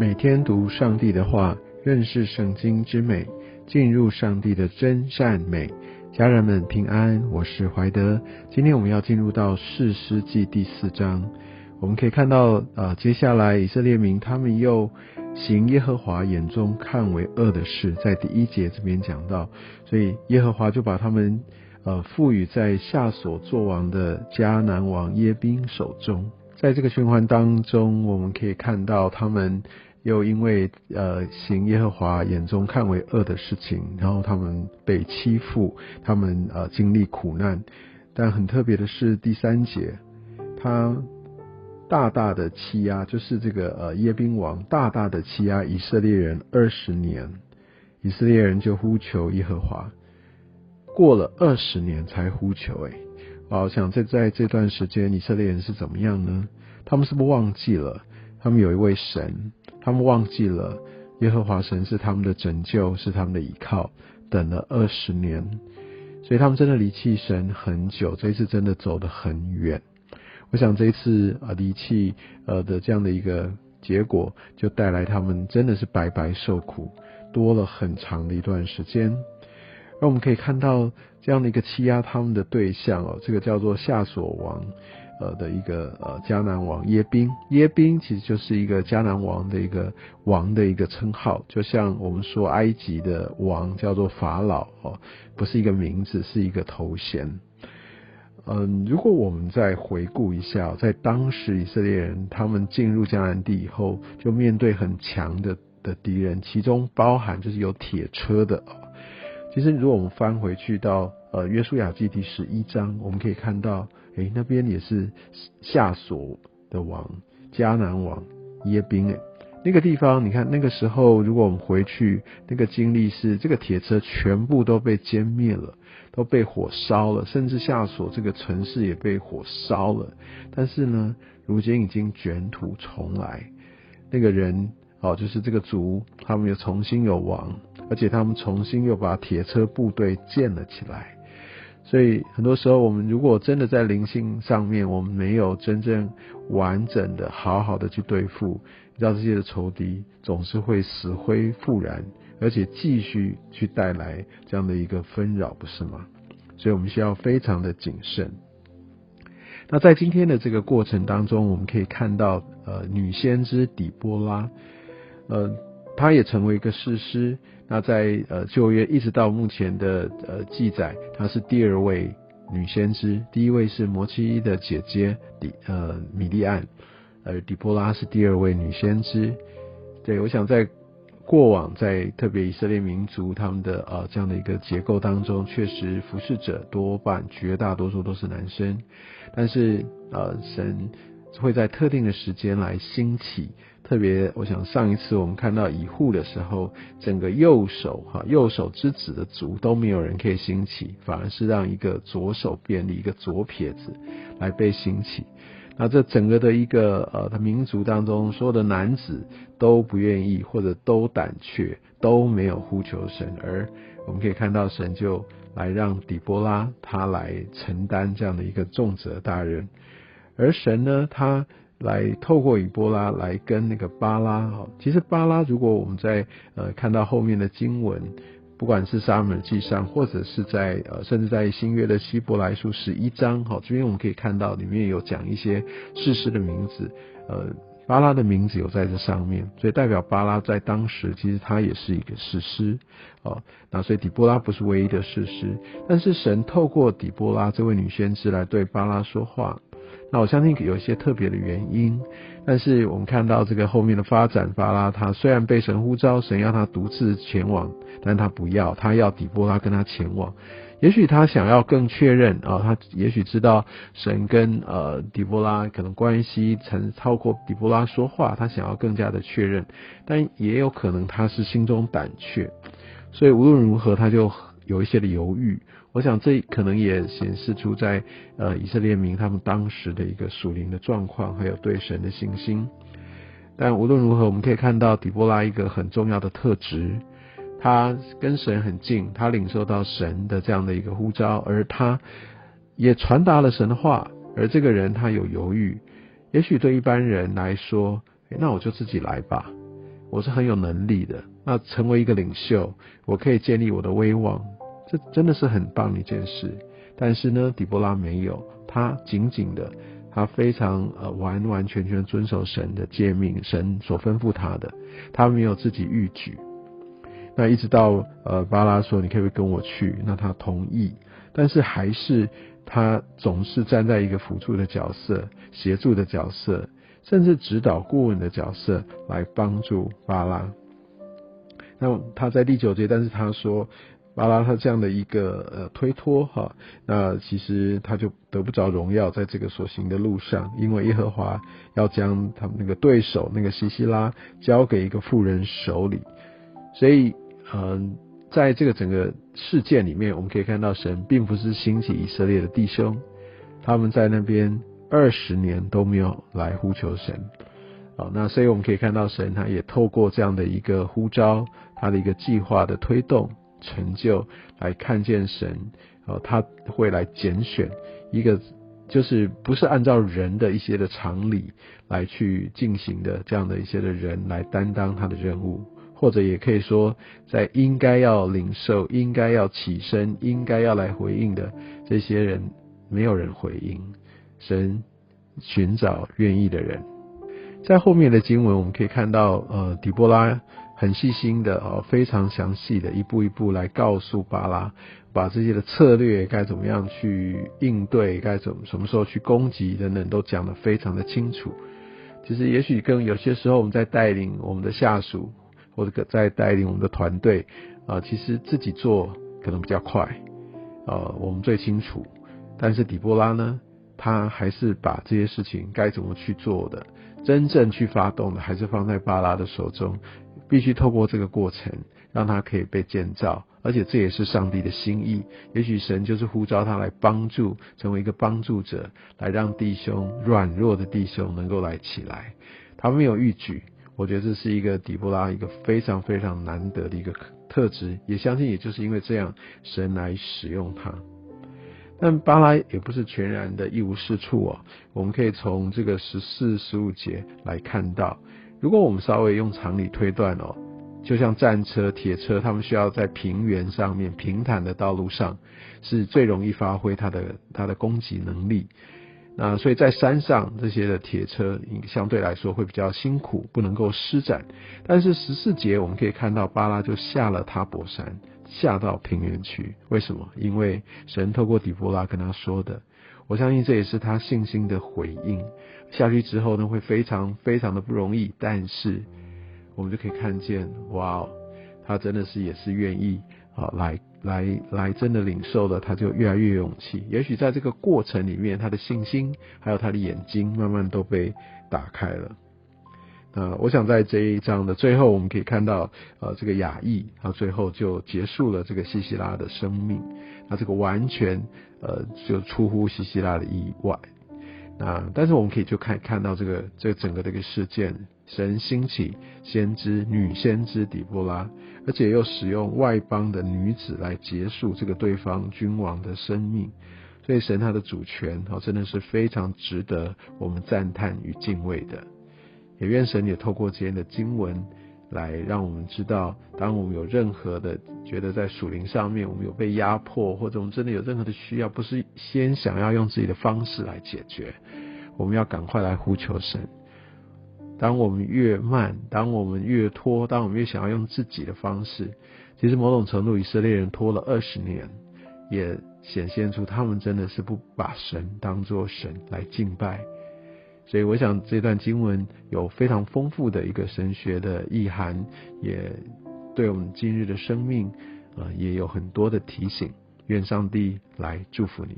每天读上帝的话，认识圣经之美，进入上帝的真善美。家人们平安，我是怀德。今天我们要进入到士师记第四章，我们可以看到，呃，接下来以色列民他们又行耶和华眼中看为恶的事，在第一节这边讲到，所以耶和华就把他们呃赋予在下所作王的迦南王耶宾手中。在这个循环当中，我们可以看到他们又因为呃行耶和华眼中看为恶的事情，然后他们被欺负，他们呃经历苦难。但很特别的是第三节，他大大的欺压，就是这个呃耶宾王大大的欺压以色列人二十年，以色列人就呼求耶和华，过了二十年才呼求，哎。好，想在在这段时间，以色列人是怎么样呢？他们是不忘记了？他们有一位神，他们忘记了耶和华神是他们的拯救，是他们的依靠。等了二十年，所以他们真的离弃神很久。这一次真的走得很远。我想这一次啊离弃呃的这样的一个结果，就带来他们真的是白白受苦，多了很长的一段时间。那我们可以看到这样的一个欺压他们的对象哦，这个叫做夏所王，呃的一个呃迦南王耶宾。耶宾其实就是一个迦南王的一个王的一个称号，就像我们说埃及的王叫做法老哦，不是一个名字，是一个头衔。嗯，如果我们再回顾一下，在当时以色列人他们进入迦南地以后，就面对很强的的敌人，其中包含就是有铁车的。其实，如果我们翻回去到呃约书亚记第十一章，我们可以看到，诶，那边也是夏所的王迦南王耶宾诶，那个地方，你看那个时候，如果我们回去，那个经历是这个铁车全部都被歼灭了，都被火烧了，甚至夏所这个城市也被火烧了。但是呢，如今已经卷土重来，那个人哦，就是这个族，他们又重新有王。而且他们重新又把铁车部队建了起来，所以很多时候我们如果真的在灵性上面，我们没有真正完整的、好好的去对付，你知道这些的仇敌总是会死灰复燃，而且继续去带来这样的一个纷扰，不是吗？所以我们需要非常的谨慎。那在今天的这个过程当中，我们可以看到，呃，女先知底波拉，呃。她也成为一个士师。那在呃旧约一直到目前的呃记载，她是第二位女先知，第一位是摩西的姐姐底呃米利安，而底波拉是第二位女先知。对，我想在过往在特别以色列民族他们的呃这样的一个结构当中，确实服侍者多半绝大多数都是男生，但是呃神会在特定的时间来兴起。特别，我想上一次我们看到以护的时候，整个右手哈右手之子的族都没有人可以兴起，反而是让一个左手便利一个左撇子来被兴起。那这整个的一个呃的民族当中，所有的男子都不愿意或者都胆怯，都没有呼求神，而我们可以看到神就来让底波拉他来承担这样的一个重责大任，而神呢他。来透过以波拉来跟那个巴拉哈，其实巴拉如果我们在呃看到后面的经文，不管是沙门记上，或者是在呃甚至在新约的希伯来书十一章哈，这边我们可以看到里面有讲一些事实的名字，呃巴拉的名字有在这上面，所以代表巴拉在当时其实他也是一个史诗哦，那所以底波拉不是唯一的事实，但是神透过底波拉这位女先知来对巴拉说话。那我相信有一些特别的原因，但是我们看到这个后面的发展，巴拉他虽然被神呼召，神要他独自前往，但他不要，他要底波拉跟他前往。也许他想要更确认啊，他也许知道神跟呃底波拉可能关系曾超过底波拉说话，他想要更加的确认，但也有可能他是心中胆怯，所以无论如何他就有一些的犹豫。我想这可能也显示出在呃以色列民他们当时的一个属灵的状况，还有对神的信心。但无论如何，我们可以看到底波拉一个很重要的特质，他跟神很近，他领受到神的这样的一个呼召，而他也传达了神的话。而这个人他有犹豫，也许对一般人来说，那我就自己来吧。我是很有能力的，那成为一个领袖，我可以建立我的威望，这真的是很棒的一件事。但是呢，底波拉没有，他紧紧的，他非常呃完完全全遵守神的诫命，神所吩咐他的，他没有自己逾矩。那一直到呃巴拉说你可以跟我去，那他同意，但是还是他总是站在一个辅助的角色、协助的角色，甚至指导顾问的角色来帮助巴拉。那他在第九节，但是他说巴拉他这样的一个呃推脱哈，那其实他就得不着荣耀在这个所行的路上，因为耶和华要将他们那个对手那个西西拉交给一个妇人手里，所以。嗯，在这个整个事件里面，我们可以看到神并不是兴起以色列的弟兄，他们在那边二十年都没有来呼求神。好，那所以我们可以看到神他也透过这样的一个呼召，他的一个计划的推动成就，来看见神，哦，他会来拣选一个就是不是按照人的一些的常理来去进行的这样的一些的人来担当他的任务。或者也可以说，在应该要领受、应该要起身、应该要来回应的这些人，没有人回应。神寻找愿意的人，在后面的经文我们可以看到，呃，底波拉很细心的哦，非常详细的一步一步来告诉巴拉，把这些的策略该怎么样去应对，该怎么什么时候去攻击等等，都讲得非常的清楚。其实，也许跟有些时候我们在带领我们的下属。或者在带领我们的团队啊，其实自己做可能比较快，呃，我们最清楚。但是底波拉呢，他还是把这些事情该怎么去做的，真正去发动的，还是放在巴拉的手中。必须透过这个过程，让他可以被建造，而且这也是上帝的心意。也许神就是呼召他来帮助，成为一个帮助者，来让弟兄软弱的弟兄能够来起来。他没有预举。我觉得这是一个底波拉一个非常非常难得的一个特质，也相信也就是因为这样，神来使用他。但巴拉也不是全然的一无是处哦，我们可以从这个十四、十五节来看到，如果我们稍微用常理推断哦，就像战车、铁车，他们需要在平原上面平坦的道路上，是最容易发挥它的它的攻击能力。那所以在山上这些的铁车相对来说会比较辛苦，不能够施展。但是十四节我们可以看到巴拉就下了塔伯山，下到平原去。为什么？因为神透过底波拉跟他说的。我相信这也是他信心的回应。下去之后呢，会非常非常的不容易。但是我们就可以看见，哇，他真的是也是愿意啊来。来来，真的领受了，他就越来越有勇气。也许在这个过程里面，他的信心还有他的眼睛，慢慢都被打开了。呃我想在这一章的最后，我们可以看到，呃，这个雅意，他最后就结束了这个西西拉的生命。那这个完全，呃，就出乎西西拉的意外。那但是我们可以就看看到这个这整个的一个事件，神兴起先知女先知底波拉。而且又使用外邦的女子来结束这个对方君王的生命，所以神他的主权哦真的是非常值得我们赞叹与敬畏的。也愿神也透过今天的经文来让我们知道，当我们有任何的觉得在属灵上面我们有被压迫，或者我们真的有任何的需要，不是先想要用自己的方式来解决，我们要赶快来呼求神。当我们越慢，当我们越拖，当我们越想要用自己的方式，其实某种程度以色列人拖了二十年，也显现出他们真的是不把神当作神来敬拜。所以我想这段经文有非常丰富的一个神学的意涵，也对我们今日的生命啊也有很多的提醒。愿上帝来祝福你。